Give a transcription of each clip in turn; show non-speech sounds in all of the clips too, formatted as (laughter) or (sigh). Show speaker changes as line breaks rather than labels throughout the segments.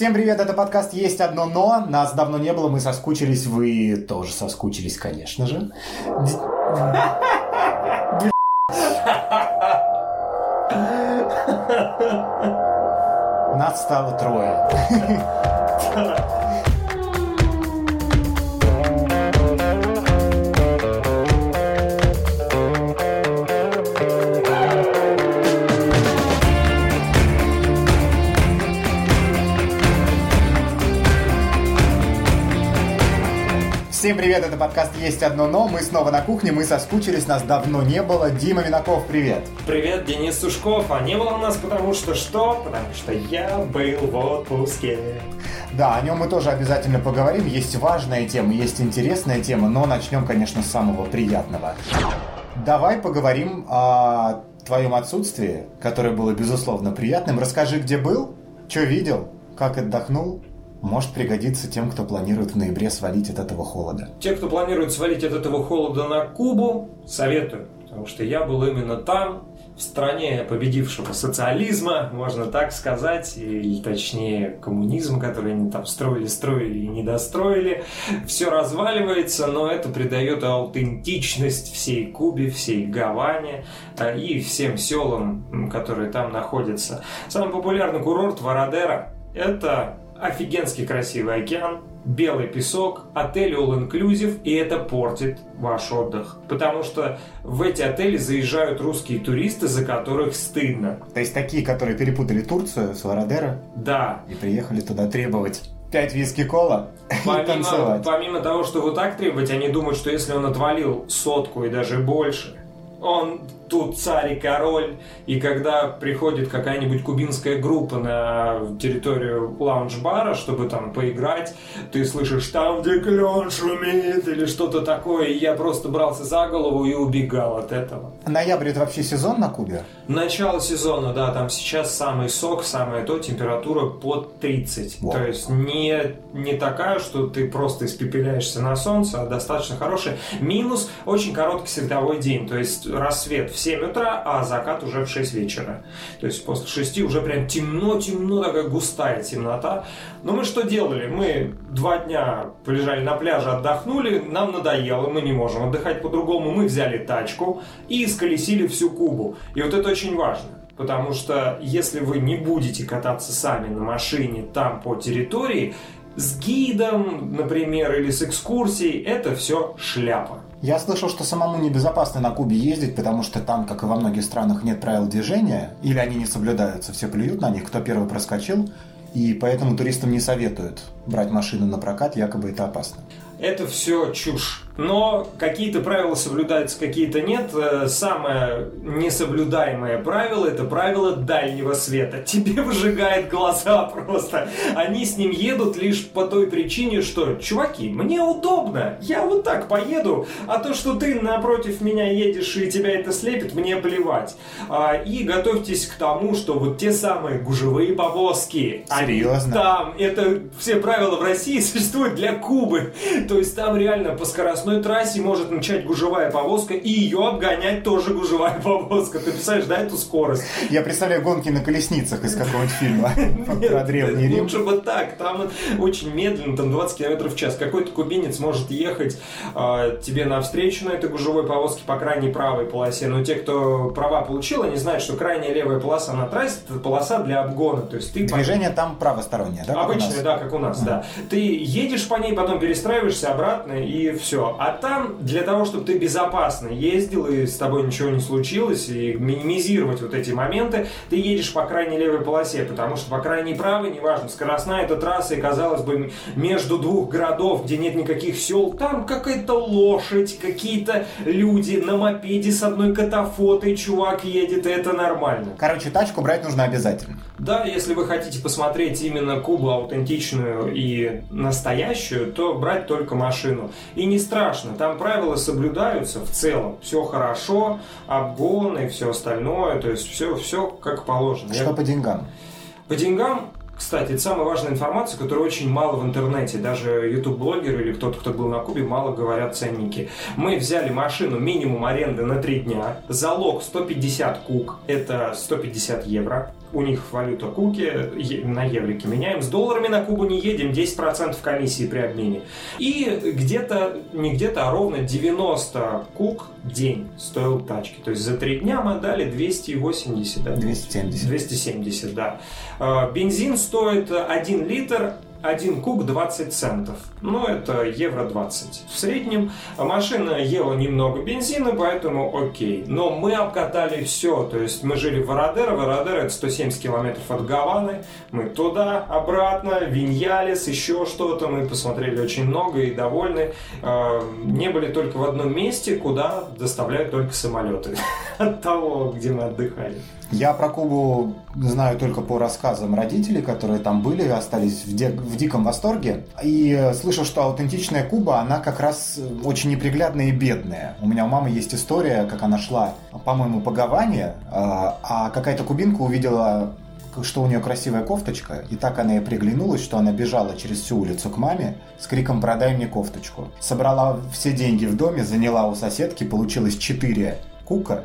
Всем привет, это подкаст «Есть одно но». Нас давно не было, мы соскучились, вы тоже соскучились, конечно же. Нас стало трое. Всем привет, это подкаст «Есть одно но». Мы снова на кухне, мы соскучились, нас давно не было. Дима Винаков, привет.
Привет, Денис Сушков. А не было у нас потому что что? Потому что я был в отпуске.
Да, о нем мы тоже обязательно поговорим. Есть важная тема, есть интересная тема, но начнем, конечно, с самого приятного. Давай поговорим о твоем отсутствии, которое было, безусловно, приятным. Расскажи, где был, что видел, как отдохнул, может пригодиться тем, кто планирует в ноябре свалить от этого холода.
Те, кто планирует свалить от этого холода на Кубу, советую. Потому что я был именно там, в стране победившего социализма, можно так сказать, или точнее коммунизм, который они там строили, строили и не достроили. Все разваливается, но это придает аутентичность всей Кубе, всей Гаване а, и всем селам, которые там находятся. Самый популярный курорт Вородера – это офигенский красивый океан, белый песок, отель all inclusive, и это портит ваш отдых. Потому что в эти отели заезжают русские туристы, за которых стыдно.
То есть такие, которые перепутали Турцию с Вородера?
Да.
И приехали туда требовать пять виски кола
помимо,
и танцевать.
Помимо того, что вот так требовать, они думают, что если он отвалил сотку и даже больше, он тут царь и король, и когда приходит какая-нибудь кубинская группа на территорию лаунж-бара, чтобы там поиграть, ты слышишь там, где клен шумит, или что-то такое, и я просто брался за голову и убегал от этого.
Ноябрь это вообще сезон на Кубе?
Начало сезона, да, там сейчас самый сок, самая то, температура под 30.
Wow.
То есть не, не такая, что ты просто испепеляешься на солнце, а достаточно хорошая. Минус очень короткий световой день, то есть рассвет в 7 утра, а закат уже в 6 вечера. То есть после 6 уже прям темно-темно, такая густая темнота. Но мы что делали? Мы два дня полежали на пляже, отдохнули, нам надоело, мы не можем отдыхать по-другому. Мы взяли тачку и сколесили всю Кубу. И вот это очень важно. Потому что если вы не будете кататься сами на машине там по территории, с гидом, например, или с экскурсией, это все шляпа.
Я слышал, что самому небезопасно на Кубе ездить, потому что там, как и во многих странах, нет правил движения, или они не соблюдаются, все плюют на них, кто первый проскочил, и поэтому туристам не советуют брать машину на прокат, якобы это опасно.
Это все чушь. Но какие-то правила соблюдаются, какие-то нет. Э, самое несоблюдаемое правило – это правило дальнего света. (laughs) Тебе выжигает глаза просто. Они с ним едут лишь по той причине, что, чуваки, мне удобно, я вот так поеду, а то, что ты напротив меня едешь и тебя это слепит, мне плевать. А, и готовьтесь к тому, что вот те самые гужевые повозки,
Серьезно?
там, это все правила в России (laughs) существуют для Кубы. То есть там реально по скоростной трассе может начать гужевая повозка и ее обгонять тоже гужевая (laughs) повозка. Ты представляешь, да, эту скорость?
Я представляю гонки на колесницах из какого-нибудь фильма (laughs) про Древний Рим.
Лучше бы так, там очень медленно, там 20 км в час. Какой-то кубинец может ехать э, тебе навстречу на этой гужевой повозке по крайней правой полосе, но те, кто права получил, они знают, что крайняя левая полоса на трассе это полоса для обгона. То есть ты
Движение там правостороннее, да? как у
Обычно,
нас?
да, как у нас, да. Ты едешь по ней, потом перестраиваешься обратно и все. А там для того, чтобы ты безопасно ездил и с тобой ничего не случилось, и минимизировать вот эти моменты, ты едешь по крайней левой полосе, потому что по крайней правой, неважно, скоростная эта трасса, и казалось бы, между двух городов, где нет никаких сел, там какая-то лошадь, какие-то люди на мопеде с одной катафотой, чувак едет, и это нормально.
Короче, тачку брать нужно обязательно.
Да, если вы хотите посмотреть именно Кубу аутентичную и настоящую, то брать только машину. И не страшно, там правила соблюдаются в целом. Все хорошо, обгоны и все остальное, то есть все, все как положено.
Что
Я-
по деньгам?
По деньгам, кстати, это самая важная информация, которая очень мало в интернете. Даже YouTube-блогеры или кто-то, кто был на Кубе, мало говорят ценники. Мы взяли машину минимум аренды на 3 дня. Залог 150 кук, это 150 евро. У них валюта куки, на еврики меняем. С долларами на Кубу не едем, 10% комиссии при обмене. И где-то, не где-то, а ровно 90 кук день стоил тачки. То есть за три дня мы отдали 280, да?
270.
270, да. А, бензин стоит 1 литр 1 куб 20 центов. Ну, это евро 20. В среднем машина ела немного бензина, поэтому окей. Но мы обкатали все. То есть мы жили в Вородеро. Вородеро это 170 километров от Гаваны. Мы туда, обратно, Виньялес, еще что-то. Мы посмотрели очень много и довольны. А, не были только в одном месте, куда доставляют только самолеты (laughs) от того, где мы отдыхали.
Я про Кубу знаю только по рассказам родителей, которые там были, остались в, де- в диком восторге. И слышал, что аутентичная Куба, она как раз очень неприглядная и бедная. У меня у мамы есть история, как она шла, по-моему, по Гаване, а, а какая-то кубинка увидела что у нее красивая кофточка, и так она и приглянулась, что она бежала через всю улицу к маме с криком «Продай мне кофточку». Собрала все деньги в доме, заняла у соседки, получилось 4 кука,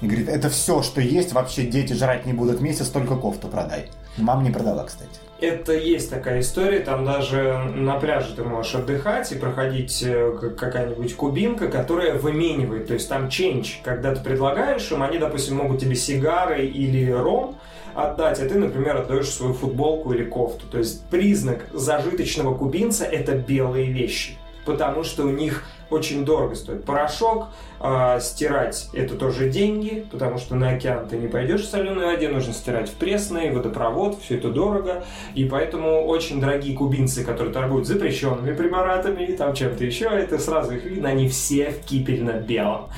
и говорит, это все, что есть, вообще дети жрать не будут месяц, только кофту продай. Мама не продала, кстати.
Это есть такая история, там даже на пляже ты можешь отдыхать и проходить э, какая-нибудь кубинка, которая выменивает, то есть там ченч, когда ты предлагаешь им, они, допустим, могут тебе сигары или ром отдать, а ты, например, отдаешь свою футболку или кофту. То есть признак зажиточного кубинца – это белые вещи, потому что у них очень дорого стоит порошок, а, стирать это тоже деньги, потому что на океан ты не пойдешь в соленой воде, нужно стирать в пресной, водопровод, все это дорого, и поэтому очень дорогие кубинцы, которые торгуют запрещенными препаратами и там чем-то еще, это сразу их видно, они все в кипельно-белом.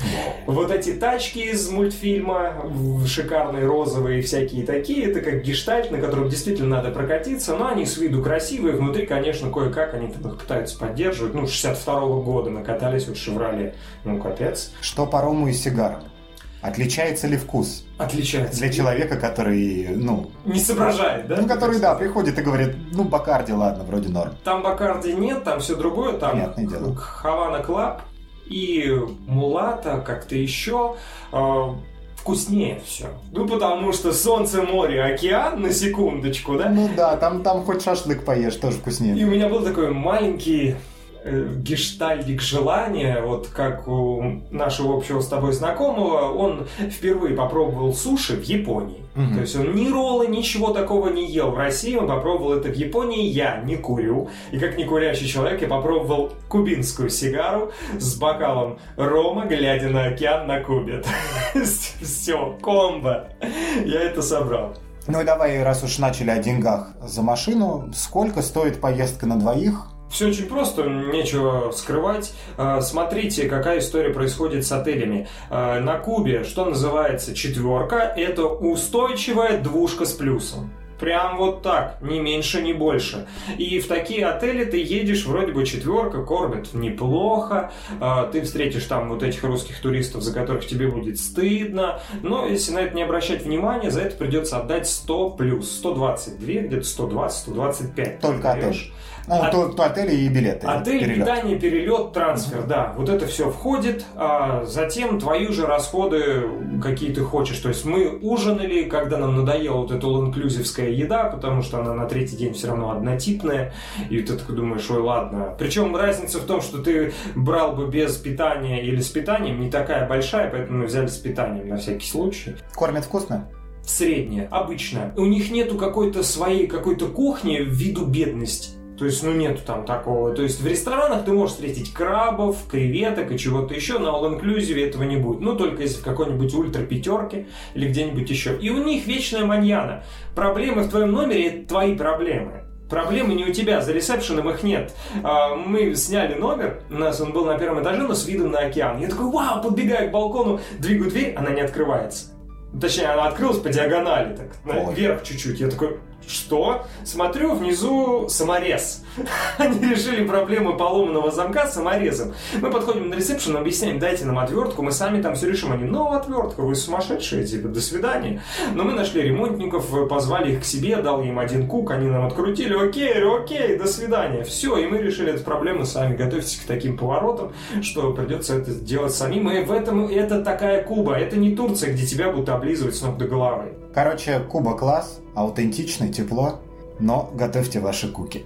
Вот эти тачки из мультфильма, шикарные розовые всякие такие, это как гештальт, на котором действительно надо прокатиться, но они с виду красивые, внутри, конечно, кое-как они там их пытаются поддерживать, ну, 62-го года накатались вот Шевроле, ну, капец.
Что по рому и сигарам? Отличается ли вкус?
Отличается.
Для человека, который, ну...
Не соображает, да?
Ну, который, да, приходит и говорит, ну, Бакарди, ладно, вроде норм.
Там Бакарди нет, там все другое, там
Понятное дело.
Havana Club и Мулата, как-то еще э, вкуснее все. Ну, потому что солнце, море, океан, на секундочку, да?
Ну да, там, там хоть шашлык поешь, тоже вкуснее.
И у меня был такой маленький гештальдик желания, вот как у нашего общего с тобой знакомого, он впервые попробовал суши в Японии. Угу. То есть он ни роллы, ничего такого не ел в России, он попробовал это в Японии, я не курю. И как не курящий человек, я попробовал кубинскую сигару с бокалом рома, глядя на океан на Кубе. (laughs) Все, комбо. Я это собрал.
Ну и давай, раз уж начали о деньгах за машину, сколько стоит поездка на двоих
все очень просто, нечего скрывать. А, смотрите, какая история происходит с отелями. А, на Кубе, что называется четверка, это устойчивая двушка с плюсом. Прям вот так, ни меньше, ни больше. И в такие отели ты едешь, вроде бы четверка, кормят неплохо, а, ты встретишь там вот этих русских туристов, за которых тебе будет стыдно, но если на это не обращать внимания, за это придется отдать 100 плюс, 122, где-то 120, 125.
Только отель. Ну, От... то, то отели и билеты.
Отель, перелет. питание, перелет, трансфер, да. Вот это все входит. А затем твои же расходы, какие ты хочешь. То есть мы ужинали, когда нам надоела вот эта all-inclusivская еда, потому что она на третий день все равно однотипная. И ты такой думаешь, ой, ладно. Причем разница в том, что ты брал бы без питания или с питанием не такая большая, поэтому мы взяли с питанием на всякий случай.
Кормят вкусно?
Средняя, обычная. У них нету какой-то своей какой-то кухни в виду бедности. То есть, ну, нету там такого. То есть, в ресторанах ты можешь встретить крабов, креветок и чего-то еще, на all-inclusive этого не будет. Ну, только если в какой-нибудь ультра пятерке или где-нибудь еще. И у них вечная маньяна. Проблемы в твоем номере – это твои проблемы. Проблемы не у тебя, за ресепшеном их нет. А, мы сняли номер, у нас он был на первом этаже, но с видом на океан. Я такой, вау, подбегаю к балкону, двигаю дверь, она не открывается. Точнее, она открылась по диагонали, так, вверх чуть-чуть. Я такой, что? Смотрю, внизу саморез. (laughs) Они решили проблему поломанного замка саморезом. Мы подходим на ресепшн, объясняем, дайте нам отвертку, мы сами там все решим. Они, ну, отвертка, вы сумасшедшие, типа, до свидания. Но мы нашли ремонтников, позвали их к себе, дал им один кук, они нам открутили, окей, окей, до свидания. Все, и мы решили эту проблему сами. Готовьтесь к таким поворотам, что придется это делать самим. И в этом это такая Куба, это не Турция, где тебя будут облизывать с ног до головы.
Короче, Куба класс, аутентичный, тепло, но готовьте ваши куки.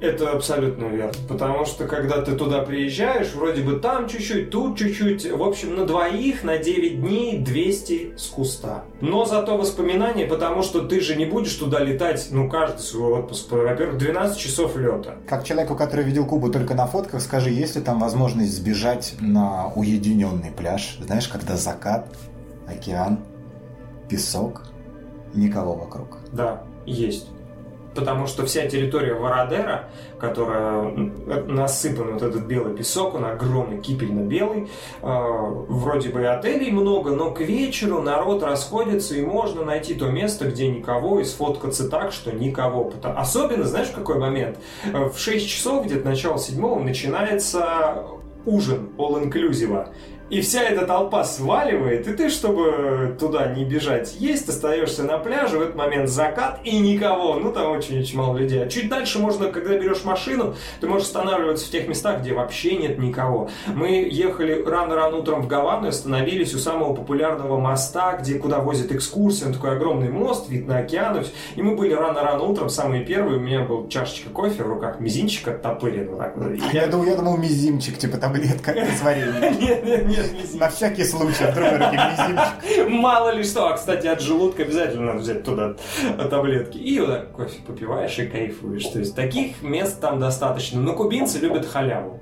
Это абсолютно верно. Потому что когда ты туда приезжаешь, вроде бы там чуть-чуть, тут чуть-чуть. В общем, на двоих на 9 дней 200 с куста. Но зато воспоминания, потому что ты же не будешь туда летать, ну, каждый свой отпуск. Во-первых, 12 часов лета.
Как человеку, который видел Кубу только на фотках, скажи, есть ли там возможность сбежать на уединенный пляж? Знаешь, когда закат, океан, песок, никого вокруг.
Да, есть потому что вся территория Вородера, которая насыпан вот этот белый песок, он огромный, кипельно-белый, э, вроде бы и отелей много, но к вечеру народ расходится, и можно найти то место, где никого, и сфоткаться так, что никого. Особенно, знаешь, в какой момент? Э, в 6 часов, где-то начало седьмого, начинается ужин all-inclusive. И вся эта толпа сваливает, и ты, чтобы туда не бежать есть, остаешься на пляже, в этот момент закат и никого. Ну, там очень-очень мало людей. А чуть дальше можно, когда берешь машину, ты можешь останавливаться в тех местах, где вообще нет никого. Мы ехали рано-рано утром в Гавану и остановились у самого популярного моста, где куда возят экскурсии. Он такой огромный мост, вид на океан. И мы были рано-рано утром, самые первые. У меня был чашечка кофе в руках, мизинчик оттопырен. Вот так.
Я, я, думал, я думал, мизинчик, типа таблетка (laughs) с вареньем. Нет, нет. На всякий случай, вдруг мизинчик.
Мало ли что. А, кстати, от желудка обязательно надо взять туда таблетки. И вот так кофе попиваешь и кайфуешь. То есть таких мест там достаточно. Но кубинцы любят халяву.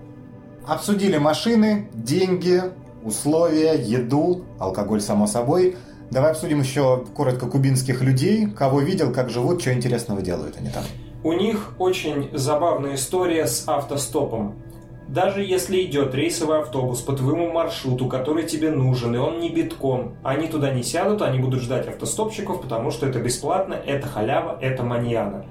Обсудили машины, деньги, условия, еду, алкоголь, само собой. Давай обсудим еще коротко кубинских людей, кого видел, как живут, что интересного делают они там.
У них очень забавная история с автостопом. Даже если идет рейсовый автобус по твоему маршруту, который тебе нужен, и он не битком, они туда не сядут, они будут ждать автостопщиков, потому что это бесплатно, это халява, это маньяна.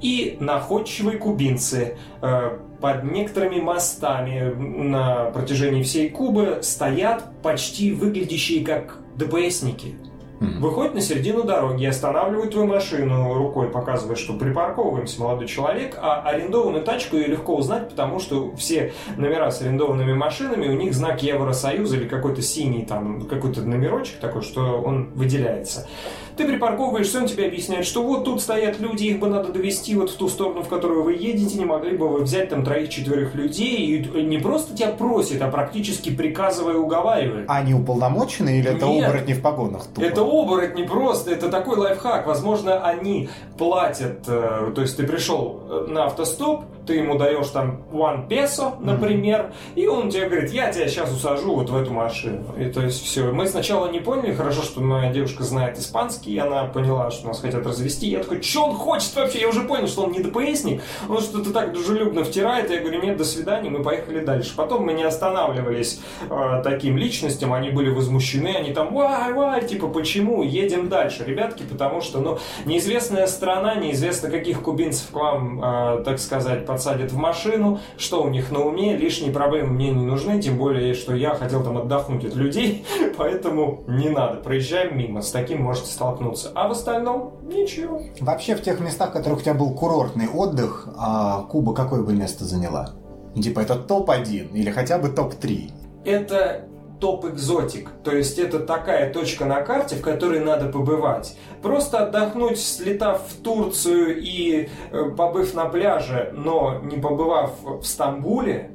И находчивые кубинцы э, под некоторыми мостами на протяжении всей Кубы стоят почти выглядящие как ДПСники – Mm-hmm. Выходит на середину дороги, останавливает твою машину рукой, показывая, что припарковываемся, молодой человек, а арендованную тачку ее легко узнать, потому что все номера с арендованными машинами, у них знак Евросоюза или какой-то синий там, какой-то номерочек такой, что он выделяется. Ты припарковываешься, он тебе объясняет, что вот тут стоят люди, их бы надо довести вот в ту сторону, в которую вы едете, не могли бы вы взять там троих-четверых людей, и не просто тебя просит, а практически приказывая уговаривает.
А они уполномочены или это Нет, оборотни в погонах?
Тупо? Это оборотни просто, это такой лайфхак. Возможно, они платят, э, то есть ты пришел э, на автостоп, ты ему даешь там one peso, например, mm-hmm. и он тебе говорит, я тебя сейчас усажу вот в эту машину. И то есть все. Мы сначала не поняли, хорошо, что моя девушка знает испанский, и она поняла, что нас хотят развести. Я такой, что он хочет вообще? Я уже понял, что он не ДПСник, он что-то так дружелюбно втирает. Я говорю, нет, до свидания, мы поехали дальше. Потом мы не останавливались э, таким личностям, они были возмущены, они там, вай, вай, типа, почему? Едем дальше, ребятки, потому что, ну, неизвестная страна, неизвестно каких кубинцев к вам, э, так сказать, подсадят в машину, что у них на уме, лишние проблемы мне не нужны, тем более, что я хотел там отдохнуть от людей, (laughs) поэтому не надо, проезжаем мимо, с таким можете столкнуться. А в остальном ничего.
Вообще в тех местах, в которых у тебя был курортный отдых, а Куба какое бы место заняла? Типа это топ-1 или хотя бы топ-3?
Это топ-экзотик. То есть это такая точка на карте, в которой надо побывать. Просто отдохнуть, слетав в Турцию и э, побыв на пляже, но не побывав в Стамбуле,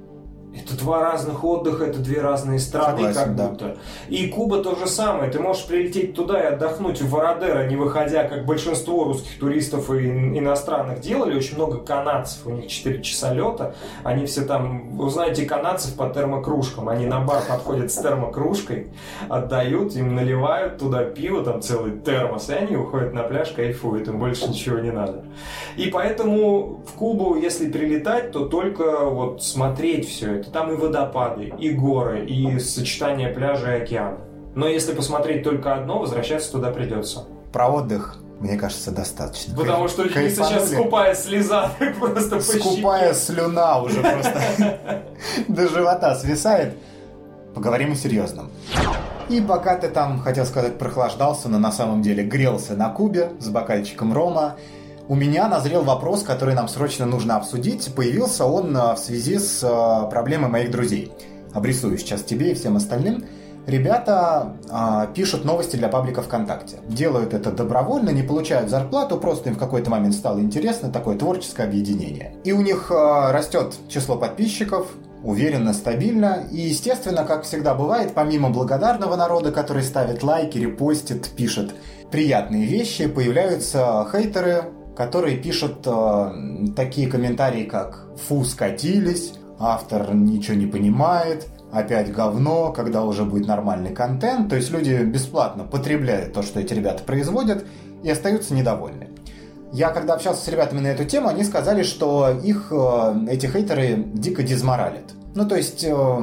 это два разных отдыха, это две разные страны, Согласен, как будто. Да. И Куба то же самое. Ты можешь прилететь туда и отдохнуть в Вородеро, не выходя, как большинство русских туристов и иностранных делали. Очень много канадцев, у них 4 часа лета. Они все там, вы знаете, канадцев по термокружкам. Они на бар подходят с термокружкой, отдают, им наливают туда пиво, там целый термос, и они уходят на пляж, кайфуют, им больше ничего не надо. И поэтому в Кубу, если прилетать, то только вот смотреть все это это там и водопады, и горы, и сочетание пляжа и океана. Но если посмотреть только одно, возвращаться туда придется.
Про отдых мне кажется, достаточно.
Потому что Кайфанули. сейчас скупая слеза (laughs) просто
Скупая слюна уже просто (laughs) до живота свисает. Поговорим о серьезном. И пока ты там, хотел сказать, прохлаждался, но на самом деле грелся на кубе с бокальчиком рома, у меня назрел вопрос, который нам срочно нужно обсудить. Появился он э, в связи с э, проблемой моих друзей. Обрисую сейчас тебе и всем остальным. Ребята а, пишут новости для паблика ВКонтакте. Делают это добровольно, не получают зарплату, просто им в какой-то момент стало интересно, такое творческое объединение. И у них а, растет число подписчиков, уверенно, стабильно. И, естественно, как всегда бывает, помимо благодарного народа, который ставит лайки, репостит, пишет приятные вещи, появляются хейтеры, которые пишут э, такие комментарии, как «фу, скатились», «автор ничего не понимает», «опять говно», «когда уже будет нормальный контент». То есть люди бесплатно потребляют то, что эти ребята производят, и остаются недовольны. Я когда общался с ребятами на эту тему, они сказали, что их, э, эти хейтеры, дико дизморалят. Ну, то есть, э,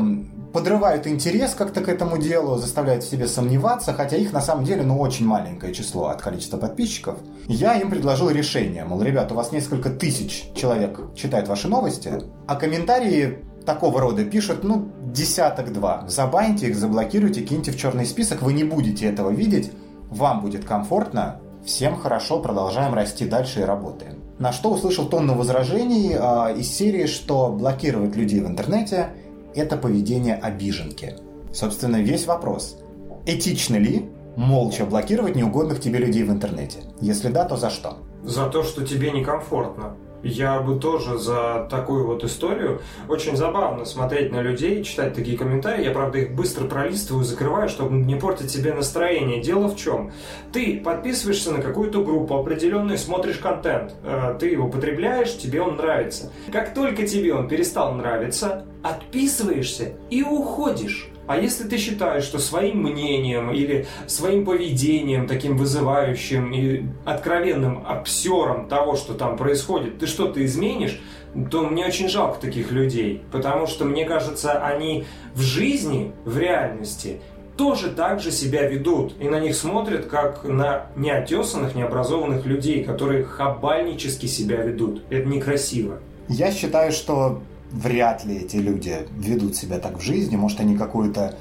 подрывают интерес как-то к этому делу, заставляют в себе сомневаться, хотя их на самом деле, ну, очень маленькое число от количества подписчиков. Я им предложил решение, мол, ребят, у вас несколько тысяч человек читают ваши новости, а комментарии такого рода пишут, ну, десяток-два. Забаньте их, заблокируйте, киньте в черный список, вы не будете этого видеть, вам будет комфортно, Всем хорошо, продолжаем расти дальше и работаем. На что услышал тонну возражений э, из серии, что блокировать людей в интернете – это поведение обиженки. Собственно, весь вопрос. Этично ли молча блокировать неугодных тебе людей в интернете? Если да, то за что?
За то, что тебе некомфортно. Я бы тоже за такую вот историю. Очень забавно смотреть на людей, читать такие комментарии. Я, правда, их быстро пролистываю, закрываю, чтобы не портить себе настроение. Дело в чем? Ты подписываешься на какую-то группу определенную, смотришь контент. Э, ты его потребляешь, тебе он нравится. Как только тебе он перестал нравиться, отписываешься и уходишь. А если ты считаешь, что своим мнением или своим поведением, таким вызывающим и откровенным обсером того, что там происходит, ты что-то изменишь, то мне очень жалко таких людей, потому что, мне кажется, они в жизни, в реальности тоже так же себя ведут. И на них смотрят, как на неотесанных, необразованных людей, которые хабальнически себя ведут. Это некрасиво.
Я считаю, что вряд ли эти люди ведут себя так в жизни. Может, они какую-то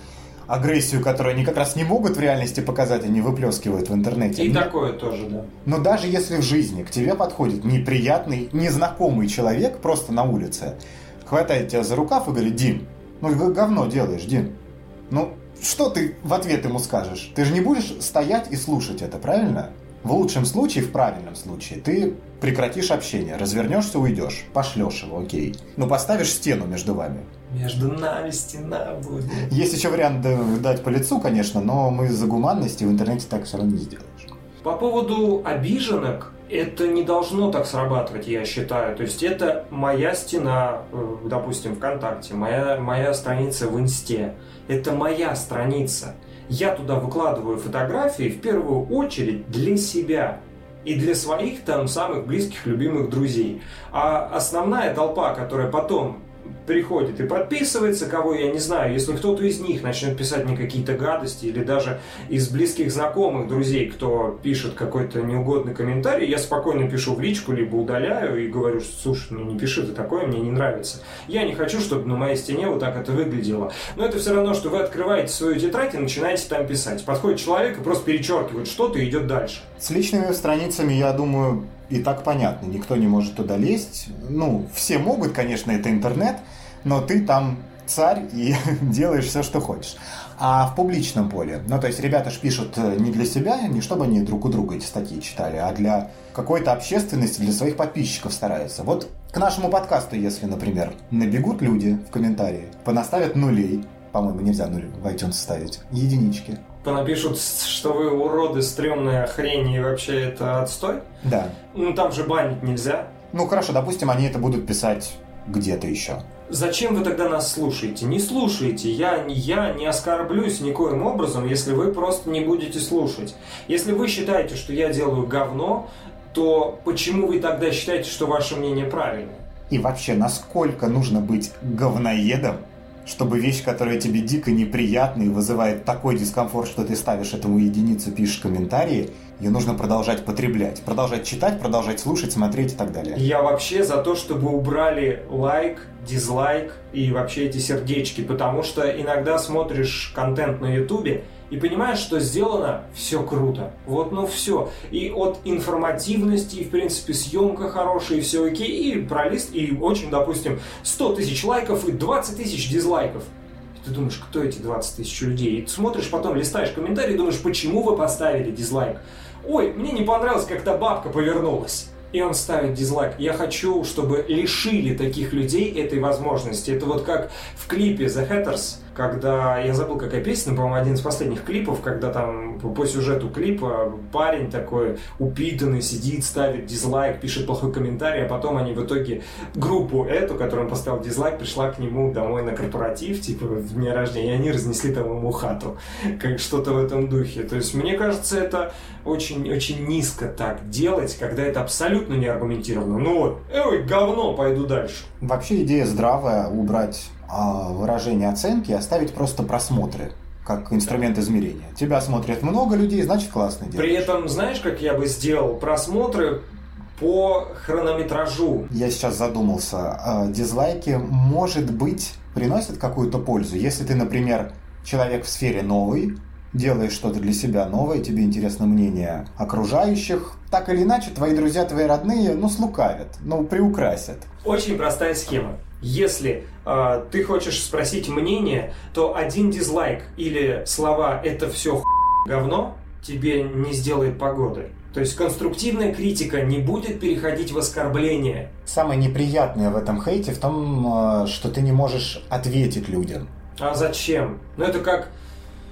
агрессию, которую они как раз не могут в реальности показать, они выплескивают в интернете.
И Мне... такое тоже, да.
Но даже если в жизни к тебе подходит неприятный, незнакомый человек просто на улице, хватает тебя за рукав и говорит, Дим, ну говно делаешь, Дим. Ну, что ты в ответ ему скажешь? Ты же не будешь стоять и слушать это, правильно? В лучшем случае, в правильном случае, ты прекратишь общение, развернешься, уйдешь, пошлешь его, окей. Но поставишь стену между вами.
Между нами стена будет.
Есть еще вариант дать по лицу, конечно, но мы за гуманность и в интернете так все равно не сделаешь.
По поводу обиженок, это не должно так срабатывать, я считаю. То есть это моя стена, э, допустим, ВКонтакте, моя, моя страница в Инсте. Это моя страница. Я туда выкладываю фотографии в первую очередь для себя и для своих там самых близких, любимых друзей. А основная толпа, которая потом приходит и подписывается, кого я не знаю, если кто-то из них начнет писать мне какие-то гадости, или даже из близких знакомых, друзей, кто пишет какой-то неугодный комментарий, я спокойно пишу в личку, либо удаляю и говорю, что слушай, ну не пиши ты такое, мне не нравится. Я не хочу, чтобы на моей стене вот так это выглядело. Но это все равно, что вы открываете свою тетрадь и начинаете там писать. Подходит человек и просто перечеркивает что-то и идет дальше.
С личными страницами, я думаю, и так понятно, никто не может туда лезть. Ну, все могут, конечно, это интернет, но ты там царь и (laughs) делаешь все, что хочешь. А в публичном поле, ну то есть ребята ж пишут э, не для себя, не чтобы они друг у друга эти статьи читали, а для какой-то общественности, для своих подписчиков стараются. Вот к нашему подкасту, если, например, набегут люди в комментарии, понаставят нулей, по-моему, нельзя нуль в iTunes ставить, единички.
Понапишут, что вы уроды, стрёмная хрень и вообще это отстой?
Да.
Ну там же банить нельзя.
Ну хорошо, допустим, они это будут писать где-то еще.
Зачем вы тогда нас слушаете? Не слушайте. Я, я не оскорблюсь никоим образом, если вы просто не будете слушать. Если вы считаете, что я делаю говно, то почему вы тогда считаете, что ваше мнение правильное?
И вообще, насколько нужно быть говноедом, чтобы вещь, которая тебе дико неприятна и вызывает такой дискомфорт, что ты ставишь этому единицу, пишешь комментарии, ее нужно продолжать потреблять, продолжать читать, продолжать слушать, смотреть и так далее.
Я вообще за то, чтобы убрали лайк, дизлайк и вообще эти сердечки, потому что иногда смотришь контент на ютубе, и понимаешь, что сделано все круто. Вот, ну все. И от информативности, и, в принципе, съемка хорошая, и все окей, и пролист, и очень, допустим, 100 тысяч лайков и 20 тысяч дизлайков. ты думаешь, кто эти 20 тысяч людей? И ты смотришь, потом листаешь комментарии и думаешь, почему вы поставили дизлайк? Ой, мне не понравилось, как та бабка повернулась и он ставит дизлайк. Я хочу, чтобы лишили таких людей этой возможности. Это вот как в клипе The Hatters, когда, я забыл, какая песня, по-моему, один из последних клипов, когда там по сюжету клипа парень такой упитанный сидит, ставит дизлайк, пишет плохой комментарий, а потом они в итоге группу эту, которую он поставил дизлайк, пришла к нему домой на корпоратив, типа в день рождения, и они разнесли там ему хату. Как что-то в этом духе. То есть, мне кажется, это очень-очень низко так делать, когда это абсолютно не аргументировано. Ну вот, эй, говно, пойду дальше.
Вообще идея здравая убрать выражение оценки оставить просто просмотры как инструмент измерения. Тебя смотрят много людей, значит классно делаешь.
При этом, знаешь, как я бы сделал просмотры по хронометражу?
Я сейчас задумался. А, дизлайки, может быть, приносят какую-то пользу. Если ты, например, человек в сфере новый, делаешь что-то для себя новое, тебе интересно мнение окружающих, так или иначе, твои друзья, твои родные, ну, слукавят, ну, приукрасят.
Очень простая схема. Если э, ты хочешь спросить мнение, то один дизлайк или слова «это все говно» тебе не сделает погоды. То есть конструктивная критика не будет переходить в оскорбление.
Самое неприятное в этом хейте в том, а, что ты не можешь ответить людям.
А зачем? Ну это как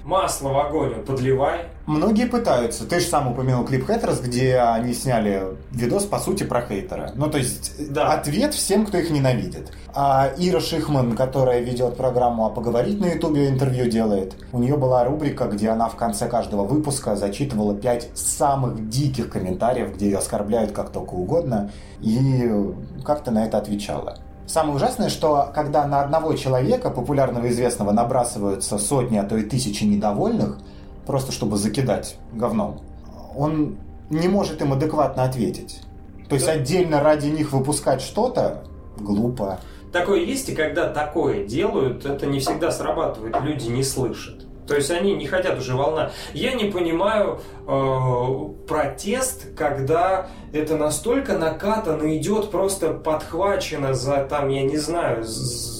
масло в огонь подливай.
Многие пытаются. Ты же сам упомянул клип Хейтерс, где они сняли видос, по сути, про хейтера. Ну, то есть, да. ответ всем, кто их ненавидит. А Ира Шихман, которая ведет программу «А поговорить» на Ютубе, интервью делает, у нее была рубрика, где она в конце каждого выпуска зачитывала пять самых диких комментариев, где ее оскорбляют как только угодно, и как-то на это отвечала. Самое ужасное, что когда на одного человека, популярного известного, набрасываются сотни, а то и тысячи недовольных, просто чтобы закидать говном, он не может им адекватно ответить. То есть отдельно ради них выпускать что-то глупо.
Такое есть, и когда такое делают, это не всегда срабатывает, люди не слышат. То есть они не хотят уже волна. Я не понимаю э, протест, когда это настолько накатано идет, просто подхвачено за там, я не знаю,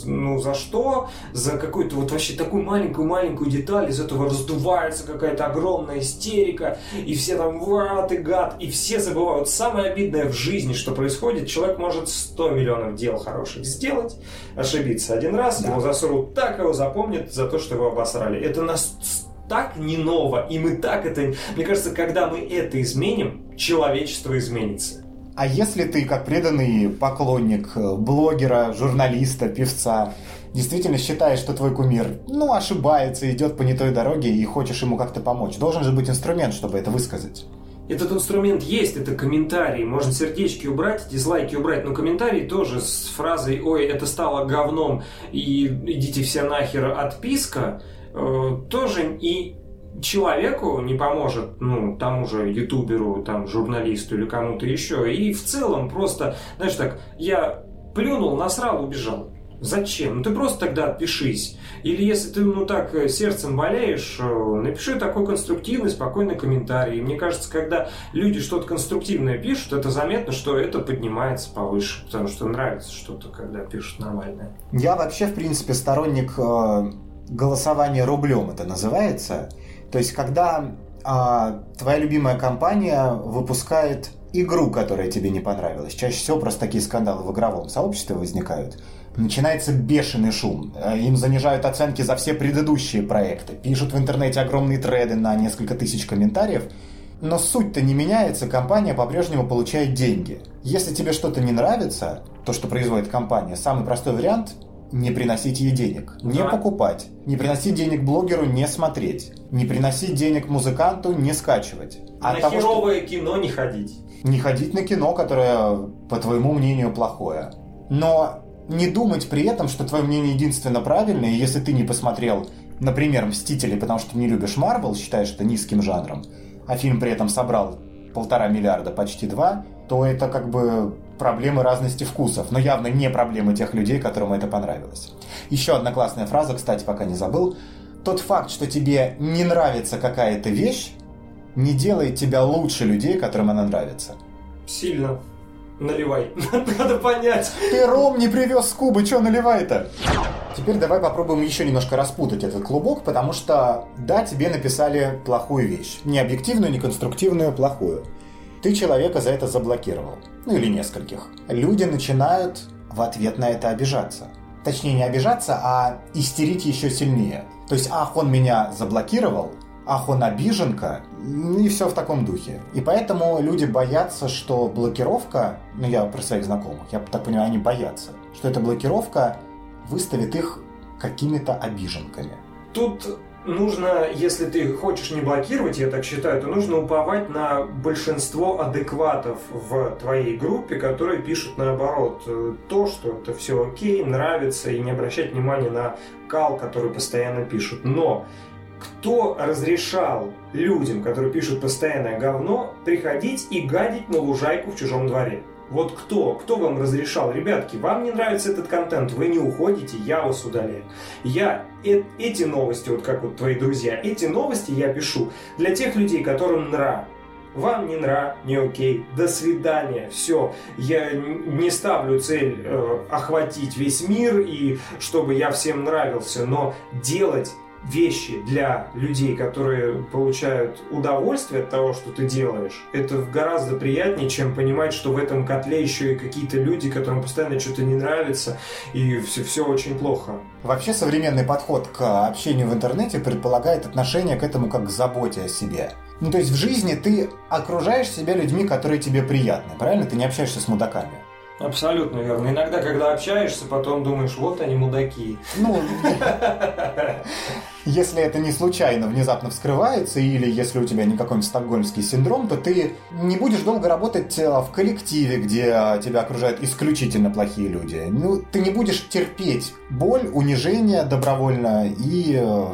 ну за что, за какую-то вот вообще такую маленькую-маленькую деталь, из этого раздувается какая-то огромная истерика, и все там, ва, ты гад, и все забывают. Самое обидное в жизни, что происходит, человек может 100 миллионов дел хороших сделать, ошибиться один раз, да. его засрут так, его запомнят за то, что его обосрали. Это нас так не ново, и мы так это... Мне кажется, когда мы это изменим, человечество изменится.
А если ты, как преданный поклонник э, блогера, журналиста, певца, действительно считаешь, что твой кумир, ну, ошибается, идет по не той дороге и хочешь ему как-то помочь, должен же быть инструмент, чтобы это высказать.
Этот инструмент есть, это комментарии. Можно сердечки убрать, дизлайки убрать, но комментарии тоже с фразой «Ой, это стало говном» и «Идите все нахер, отписка» э, тоже и человеку не поможет, ну, тому же ютуберу, там, журналисту или кому-то еще. И в целом просто, знаешь, так, я плюнул, насрал, убежал. Зачем? Ну ты просто тогда отпишись. Или если ты, ну так, э, сердцем болеешь, э, напиши такой конструктивный, спокойный комментарий. Мне кажется, когда люди что-то конструктивное пишут, это заметно, что это поднимается повыше, потому что нравится что-то, когда пишут нормальное.
Я вообще, в принципе, сторонник э, голосования рублем, это называется. То есть, когда а, твоя любимая компания выпускает игру, которая тебе не понравилась, чаще всего просто такие скандалы в игровом сообществе возникают, начинается бешеный шум. Э, им занижают оценки за все предыдущие проекты, пишут в интернете огромные треды на несколько тысяч комментариев, но суть-то не меняется, компания по-прежнему получает деньги. Если тебе что-то не нравится, то, что производит компания, самый простой вариант не приносить ей денег, не да. покупать, не приносить денег блогеру, не смотреть, не приносить денег музыканту, не скачивать.
А на того, херовое что... кино не ходить.
Не ходить на кино, которое, по твоему мнению, плохое. Но не думать при этом, что твое мнение единственно правильное, и если ты не посмотрел, например, «Мстители», потому что не любишь Марвел, считаешь это низким жанром, а фильм при этом собрал полтора миллиарда, почти два, то это как бы проблемы разности вкусов, но явно не проблемы тех людей, которым это понравилось. Еще одна классная фраза, кстати, пока не забыл. Тот факт, что тебе не нравится какая-то вещь, не делает тебя лучше людей, которым она нравится.
Сильно. Наливай. (laughs) Надо понять.
Ты ром не привез с Кубы, что наливай-то? Теперь давай попробуем еще немножко распутать этот клубок, потому что, да, тебе написали плохую вещь. Не объективную, не конструктивную, плохую. Ты человека за это заблокировал. Ну или нескольких. Люди начинают в ответ на это обижаться. Точнее, не обижаться, а истерить еще сильнее. То есть, ах, он меня заблокировал, ах, он обиженка, и все в таком духе. И поэтому люди боятся, что блокировка, ну я про своих знакомых, я так понимаю, они боятся, что эта блокировка выставит их какими-то обиженками.
Тут нужно, если ты хочешь не блокировать, я так считаю, то нужно уповать на большинство адекватов в твоей группе, которые пишут наоборот э, то, что это все окей, нравится, и не обращать внимания на кал, который постоянно пишут. Но кто разрешал людям, которые пишут постоянное говно, приходить и гадить на лужайку в чужом дворе? Вот кто? Кто вам разрешал? Ребятки, вам не нравится этот контент, вы не уходите, я вас удаляю. Я э эти новости, вот как вот твои друзья, эти новости я пишу для тех людей, которым нрав. Вам не нрав, не окей, до свидания, все. Я не ставлю цель э, охватить весь мир и чтобы я всем нравился, но делать вещи для людей, которые получают удовольствие от того, что ты делаешь, это гораздо приятнее, чем понимать, что в этом котле еще и какие-то люди, которым постоянно что-то не нравится, и все, все очень плохо.
Вообще современный подход к общению в интернете предполагает отношение к этому как к заботе о себе. Ну, то есть в жизни ты окружаешь себя людьми, которые тебе приятны, правильно? Ты не общаешься с мудаками.
Абсолютно верно. Иногда, когда общаешься, потом думаешь, вот они мудаки.
Ну, (laughs) если это не случайно внезапно вскрывается, или если у тебя не какой-нибудь стокгольмский синдром, то ты не будешь долго работать э, в коллективе, где тебя окружают исключительно плохие люди. Ну, ты не будешь терпеть боль, унижение добровольно и э,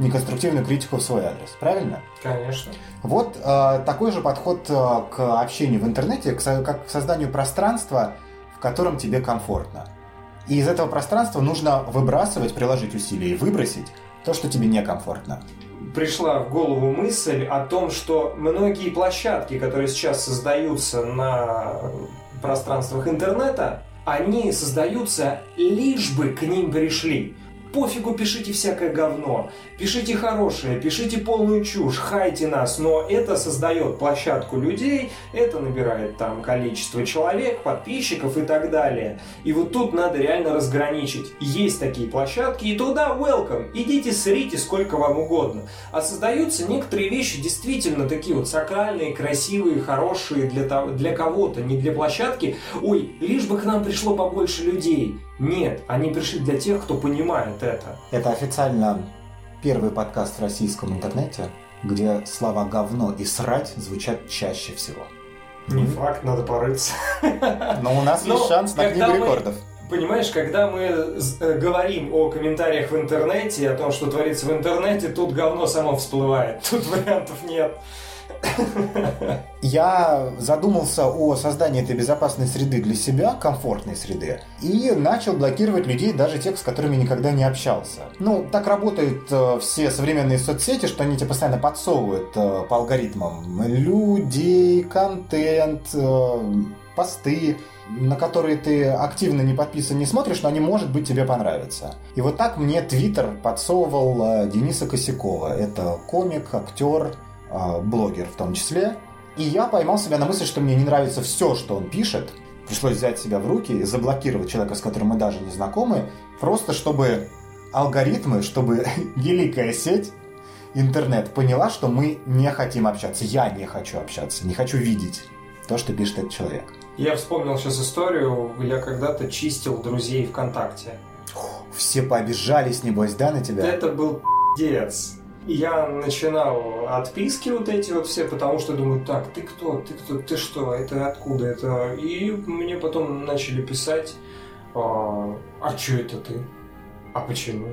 неконструктивную критику в свой адрес, правильно?
Конечно.
Вот э, такой же подход э, к общению в интернете, к, как к созданию пространства, котором тебе комфортно. И из этого пространства нужно выбрасывать, приложить усилия и выбросить то, что тебе некомфортно.
Пришла в голову мысль о том, что многие площадки, которые сейчас создаются на пространствах интернета, они создаются лишь бы к ним пришли пофигу, пишите всякое говно, пишите хорошее, пишите полную чушь, хайте нас, но это создает площадку людей, это набирает там количество человек, подписчиков и так далее. И вот тут надо реально разграничить. Есть такие площадки, и туда welcome, идите срите сколько вам угодно. А создаются некоторые вещи действительно такие вот сакральные, красивые, хорошие для, для кого-то, не для площадки. Ой, лишь бы к нам пришло побольше людей. Нет, они пришли для тех, кто понимает это.
Это официально первый подкаст в российском интернете, где слова «говно» и «срать» звучат чаще всего.
Не факт, надо порыться.
Но у нас есть шанс на книгу рекордов.
Понимаешь, когда мы э, говорим о комментариях в интернете, о том, что творится в интернете, тут говно само всплывает. Тут вариантов нет.
Я задумался о создании этой безопасной среды для себя, комфортной среды, и начал блокировать людей, даже тех, с которыми никогда не общался. Ну, так работают э, все современные соцсети, что они тебе постоянно подсовывают э, по алгоритмам людей, контент, э, посты, на которые ты активно не подписан, не смотришь, но они, может быть, тебе понравятся. И вот так мне Твиттер подсовывал Дениса Косякова. Это комик, актер, блогер в том числе. И я поймал себя на мысли, что мне не нравится все, что он пишет. Пришлось взять себя в руки и заблокировать человека, с которым мы даже не знакомы, просто чтобы алгоритмы, чтобы (laughs) великая сеть, интернет поняла, что мы не хотим общаться. Я не хочу общаться, не хочу видеть то, что пишет этот человек.
Я вспомнил сейчас историю. Я когда-то чистил друзей ВКонтакте.
Все пообижались, небось, да, на тебя?
Это был пиздец я начинал отписки вот эти вот все, потому что думаю, так, ты кто, ты кто, ты что, это откуда это? И мне потом начали писать, а, а что это ты? А почему?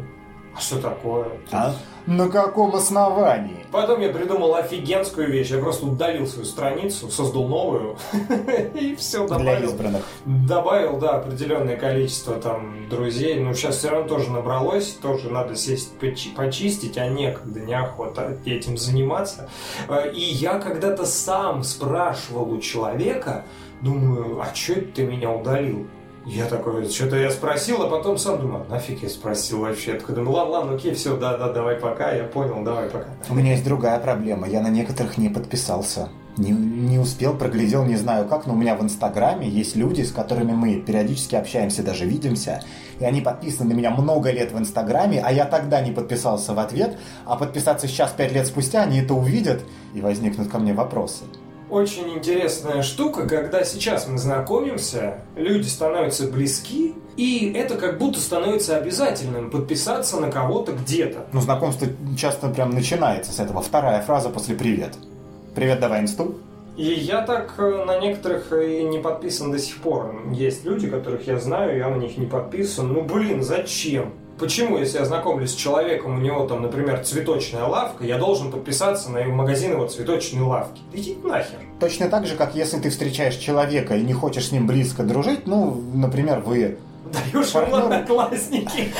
А что такое?
А? На каком основании?
Потом я придумал офигенскую вещь. Я просто удалил свою страницу, создал новую (laughs) и все добавил.
Для избранных.
Добавил, да, определенное количество там друзей. Ну, сейчас все равно тоже набралось. Тоже надо сесть почистить, а некогда, неохота этим заниматься. Э, и я когда-то сам спрашивал у человека, думаю, а что это ты меня удалил? Я такой, что-то я спросил, а потом сам думаю, «А нафиг я спросил вообще. Я такой думаю, ладно, ладно, окей, все, да, да, давай пока, я понял, давай пока.
У меня есть другая проблема, я на некоторых не подписался. Не, не успел, проглядел, не знаю как, но у меня в Инстаграме есть люди, с которыми мы периодически общаемся, даже видимся, и они подписаны на меня много лет в Инстаграме, а я тогда не подписался в ответ, а подписаться сейчас, пять лет спустя, они это увидят, и возникнут ко мне вопросы
очень интересная штука, когда сейчас мы знакомимся, люди становятся близки, и это как будто становится обязательным подписаться на кого-то где-то.
Ну, знакомство часто прям начинается с этого. Вторая фраза после «привет». «Привет, давай инсту».
И я так э, на некоторых и не подписан до сих пор. Есть люди, которых я знаю, я на них не подписан. Ну, блин, зачем? Почему, если я знакомлюсь с человеком, у него там, например, цветочная лавка, я должен подписаться на магазин его цветочной лавки? Иди нахер.
Точно так же, как если ты встречаешь человека и не хочешь с ним близко дружить, ну, например, вы
Даешь ему одноклассники.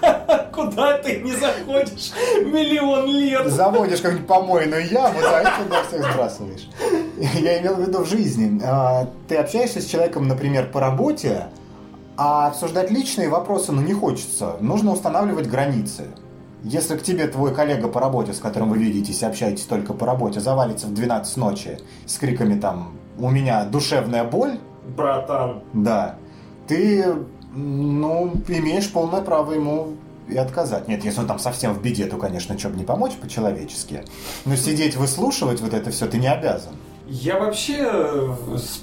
(laughs) Куда ты не заходишь миллион лет?
Заводишь какую-нибудь помойную яму, да, и туда всех сбрасываешь. Я имел в виду в жизни. А, ты общаешься с человеком, например, по работе, а обсуждать личные вопросы, ну, не хочется. Нужно устанавливать границы. Если к тебе твой коллега по работе, с которым вы видитесь и общаетесь только по работе, завалится в 12 ночи с криками там «У меня душевная боль»,
Братан.
Да. Ты, ну, имеешь полное право ему и отказать. Нет, если он там совсем в беде, то, конечно, что бы не помочь по-человечески. Но сидеть выслушивать вот это все ты не обязан.
Я вообще э,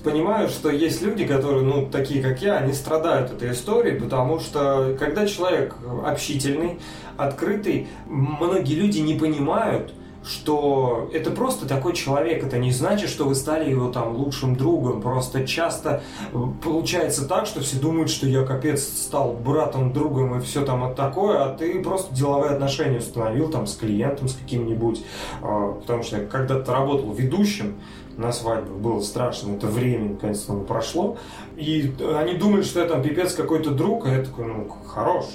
понимаю, что есть люди, которые, ну, такие как я, они страдают этой историей, потому что когда человек общительный, открытый, многие люди не понимают, что это просто такой человек, это не значит, что вы стали его там лучшим другом, просто часто э, получается так, что все думают, что я капец стал братом, другом и все там такое, а ты просто деловые отношения установил там с клиентом, с каким-нибудь, а, потому что я когда-то работал ведущим, на свадьбу. Было страшно, это время наконец-то прошло. И они думали, что я там пипец какой-то друг, а я такой, ну, хорош.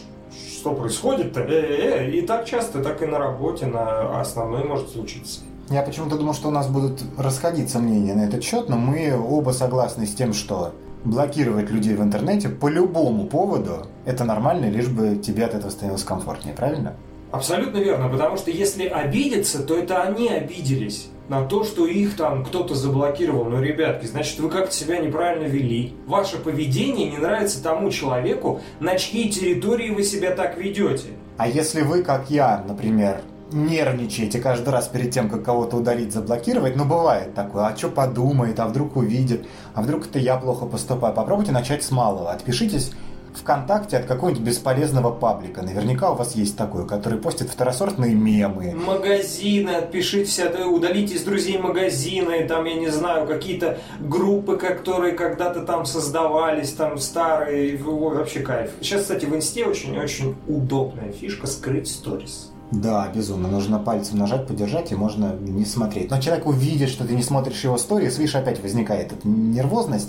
Что происходит-то? Э-э-э. И так часто, так и на работе, на основной может случиться.
Я почему-то думал, что у нас будут расходиться мнения на этот счет, но мы оба согласны с тем, что блокировать людей в интернете по любому поводу это нормально, лишь бы тебе от этого становилось комфортнее, правильно?
Абсолютно верно, потому что если обидеться, то это они обиделись на то, что их там кто-то заблокировал. Ну, ребятки, значит, вы как-то себя неправильно вели. Ваше поведение не нравится тому человеку, на чьей территории вы себя так ведете.
А если вы, как я, например, нервничаете каждый раз перед тем, как кого-то удалить, заблокировать, ну бывает такое, а что подумает, а вдруг увидит, а вдруг это я плохо поступаю. Попробуйте начать с малого. Отпишитесь ВКонтакте от какого-нибудь бесполезного паблика. Наверняка у вас есть такой, который постит второсортные мемы.
Магазины, отпишите все, удалите из друзей магазины, там, я не знаю, какие-то группы, которые когда-то там создавались, там старые, вообще кайф. Сейчас, кстати, в инсте очень-очень удобная фишка скрыть сторис.
Да, безумно. Нужно пальцем нажать, подержать, и можно не смотреть. Но человек увидит, что ты не смотришь его сторис, видишь, опять возникает эта нервозность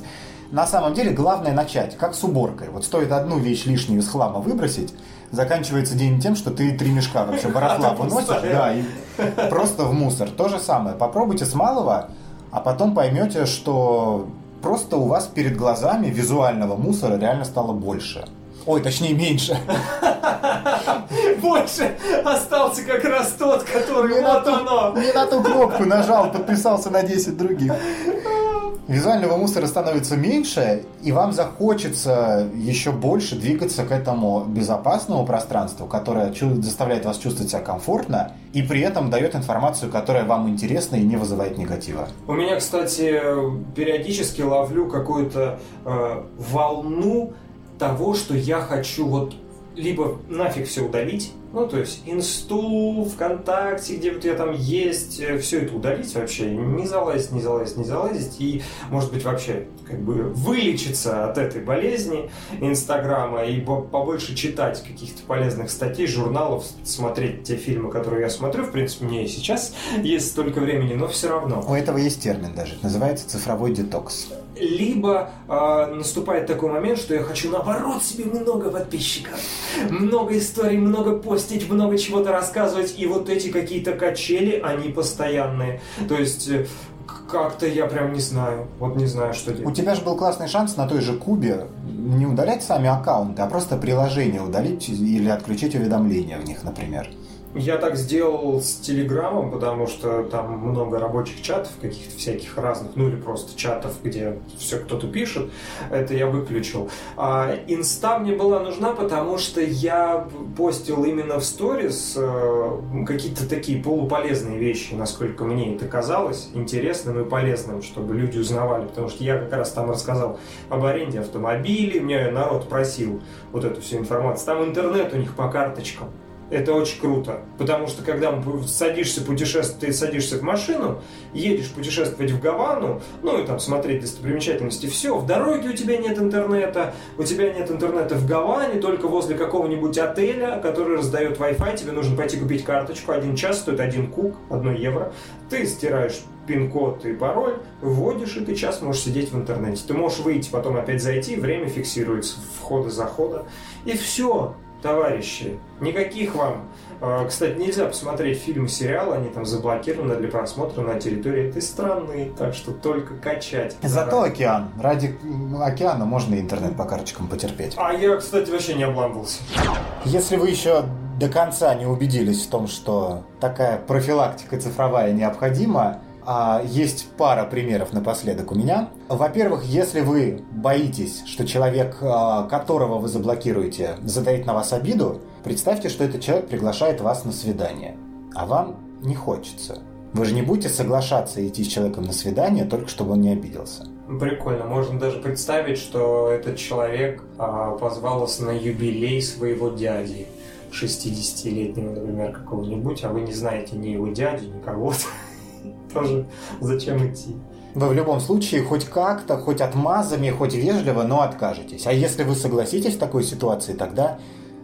на самом деле главное начать, как с уборкой. Вот стоит одну вещь лишнюю из хлама выбросить, заканчивается день тем, что ты три мешка вообще барахла (laughs) выносишь, да, и просто в мусор. То же самое. Попробуйте с малого, а потом поймете, что просто у вас перед глазами визуального мусора реально стало больше. Ой, точнее, меньше. (laughs)
Больше остался как раз тот, который не вот на ту, оно.
Не на ту кнопку нажал, подписался на 10 других (laughs) визуального мусора становится меньше, и вам захочется еще больше двигаться к этому безопасному пространству, которое заставляет вас чувствовать себя комфортно, и при этом дает информацию, которая вам интересна и не вызывает негатива.
У меня, кстати, периодически ловлю какую-то э, волну того, что я хочу вот либо нафиг все удалить, ну, то есть инсту, ВКонтакте, где вот я там есть, э, все это удалить вообще, не залазить, не залазить, не залазить, и, может быть, вообще как бы вылечиться от этой болезни Инстаграма и побольше читать каких-то полезных статей, журналов, смотреть те фильмы, которые я смотрю. В принципе, мне и сейчас есть столько времени, но все равно.
У этого есть термин даже, называется цифровой детокс.
Либо э, наступает такой момент, что я хочу наоборот себе много подписчиков, много историй, много постить, много чего-то рассказывать, и вот эти какие-то качели, они постоянные. То есть э, как-то я прям не знаю. Вот не знаю, что делать.
У тебя же был классный шанс на той же Кубе не удалять сами аккаунты, а просто приложение удалить или отключить уведомления в них, например.
Я так сделал с Телеграмом, потому что там много рабочих чатов, каких-то всяких разных, ну или просто чатов, где все кто-то пишет. Это я выключил. А инста мне была нужна, потому что я постил именно в сторис э, какие-то такие полуполезные вещи, насколько мне это казалось, интересным и полезным, чтобы люди узнавали. Потому что я как раз там рассказал об аренде автомобилей, мне народ просил вот эту всю информацию. Там интернет у них по карточкам. Это очень круто, потому что когда садишься путешествовать, ты садишься в машину, едешь путешествовать в Гавану, ну и там смотреть достопримечательности, все, в дороге у тебя нет интернета, у тебя нет интернета в Гаване, только возле какого-нибудь отеля, который раздает Wi-Fi, тебе нужно пойти купить карточку, один час стоит один кук, одно евро, ты стираешь пин-код и пароль, вводишь, и ты час можешь сидеть в интернете. Ты можешь выйти, потом опять зайти, время фиксируется, входа-захода, и все товарищи, никаких вам... А, кстати, нельзя посмотреть фильмы, сериалы, они там заблокированы для просмотра на территории этой страны, так что только качать.
Зато океан. Ради океана можно интернет по карточкам потерпеть.
А я, кстати, вообще не обламывался.
Если вы еще до конца не убедились в том, что такая профилактика цифровая необходима, а, есть пара примеров напоследок у меня. Во-первых, если вы боитесь, что человек, а, которого вы заблокируете, задает на вас обиду, представьте, что этот человек приглашает вас на свидание, а вам не хочется. Вы же не будете соглашаться идти с человеком на свидание, только чтобы он не обиделся.
Прикольно. Можно даже представить, что этот человек а, позвал вас на юбилей своего дяди. 60-летнего, например, какого-нибудь, а вы не знаете ни его дяди, ни кого-то тоже зачем идти.
Вы в любом случае хоть как-то, хоть отмазами, хоть вежливо, но откажетесь. А если вы согласитесь в такой ситуации, тогда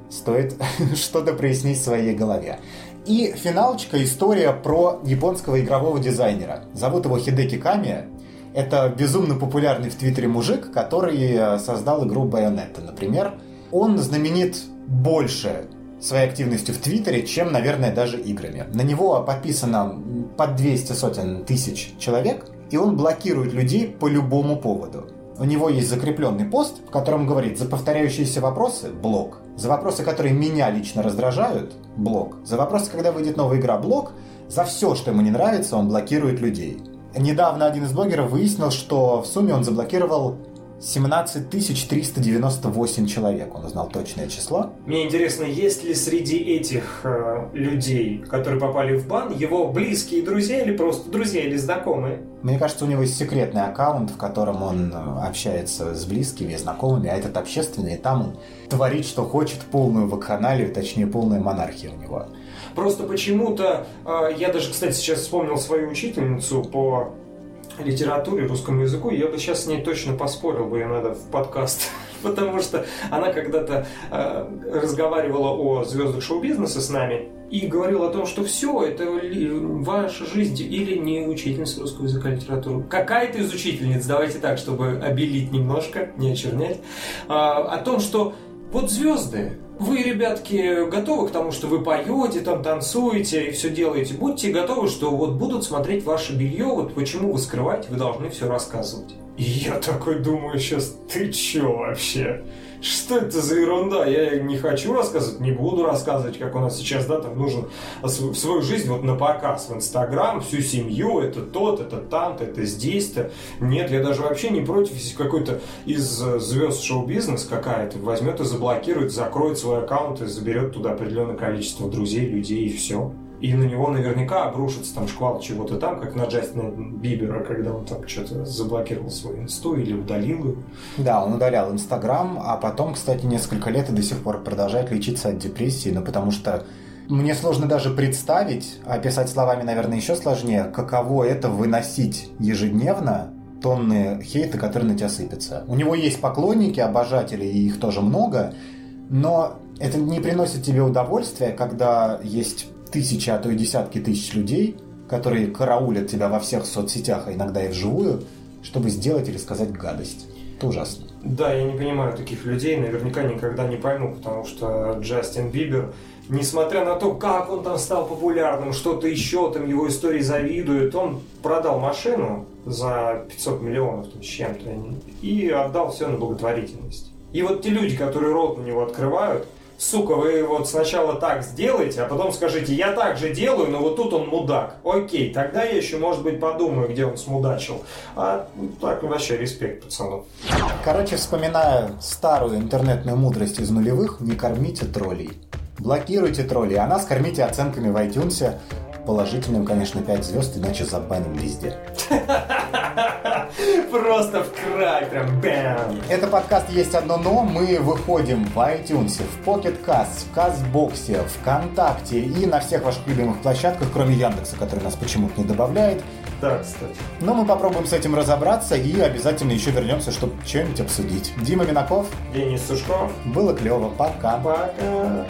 стоит (laughs) что-то прояснить в своей голове. И финалочка история про японского игрового дизайнера. Зовут его Хидеки Камия. Это безумно популярный в Твиттере мужик, который э, создал игру Bayonetta, например. Он знаменит больше своей активностью в Твиттере, чем, наверное, даже играми. На него подписано под 200 сотен тысяч человек, и он блокирует людей по любому поводу. У него есть закрепленный пост, в котором говорит за повторяющиеся вопросы – блок. За вопросы, которые меня лично раздражают – блок. За вопросы, когда выйдет новая игра – блок. За все, что ему не нравится, он блокирует людей. Недавно один из блогеров выяснил, что в сумме он заблокировал 17 398 человек, он узнал точное число.
Мне интересно, есть ли среди этих э, людей, которые попали в бан, его близкие друзья или просто друзья или знакомые?
Мне кажется, у него есть секретный аккаунт, в котором он э, общается с близкими, знакомыми, а этот общественный, и там он творит, что хочет, полную вакханалию, точнее, полная монархия у него.
Просто почему-то, э, я даже, кстати, сейчас вспомнил свою учительницу по литературе, русскому языку, я бы сейчас с ней точно поспорил бы, ее надо в подкаст. (laughs) Потому что она когда-то э, разговаривала о звездах шоу-бизнеса с нами и говорила о том, что все, это ваша жизнь или не учительница русского языка и литературы. Какая-то из учительниц, давайте так, чтобы обелить немножко, не очернять, э, о том, что вот звезды, вы, ребятки, готовы к тому, что вы поете, там танцуете и все делаете. Будьте готовы, что вот будут смотреть ваше белье, вот почему вы скрываете, вы должны все рассказывать. И я такой думаю сейчас, ты че вообще? Что это за ерунда? Я не хочу рассказывать, не буду рассказывать, как у нас сейчас, да, там нужно свою жизнь вот на показ в Инстаграм, всю семью, это тот, это там это здесь-то. Нет, я даже вообще не против, если какой-то из э, звезд шоу-бизнес какая-то возьмет и заблокирует, закроет свой аккаунт и заберет туда определенное количество друзей, людей и все и на него наверняка обрушится там шквал чего-то там, как на Джастина Бибера, когда он там что-то заблокировал свой инсту или удалил его.
Да, он удалял Инстаграм, а потом, кстати, несколько лет и до сих пор продолжает лечиться от депрессии, ну потому что мне сложно даже представить, а писать словами, наверное, еще сложнее, каково это выносить ежедневно тонны хейта, которые на тебя сыпятся. У него есть поклонники, обожатели, и их тоже много, но это не приносит тебе удовольствия, когда есть тысячи, а то и десятки тысяч людей, которые караулят тебя во всех соцсетях, а иногда и вживую, чтобы сделать или сказать гадость. Это ужасно.
Да, я не понимаю таких людей, наверняка никогда не пойму, потому что Джастин Бибер, несмотря на то, как он там стал популярным, что-то еще там его истории завидуют, он продал машину за 500 миллионов там, с чем-то и отдал все на благотворительность. И вот те люди, которые рот на него открывают, сука, вы вот сначала так сделаете, а потом скажите, я так же делаю, но вот тут он мудак. Окей, тогда я еще, может быть, подумаю, где он смудачил. А так вообще респект пацану.
Короче, вспоминая старую интернетную мудрость из нулевых, не кормите троллей. Блокируйте троллей, а нас кормите оценками в iTunes. Положительным, конечно, 5 звезд, иначе забаним везде. (laughs)
Просто в край, прям бэм.
Это подкаст «Есть одно но». Мы выходим в iTunes, в Pocket Cast, в Казбоксе, ВКонтакте и на всех ваших любимых площадках, кроме Яндекса, который нас почему-то не добавляет.
Да, кстати.
Но мы попробуем с этим разобраться и обязательно еще вернемся, чтобы что-нибудь обсудить. Дима Минаков.
Денис Сушков.
Было клево. Пока.
Пока.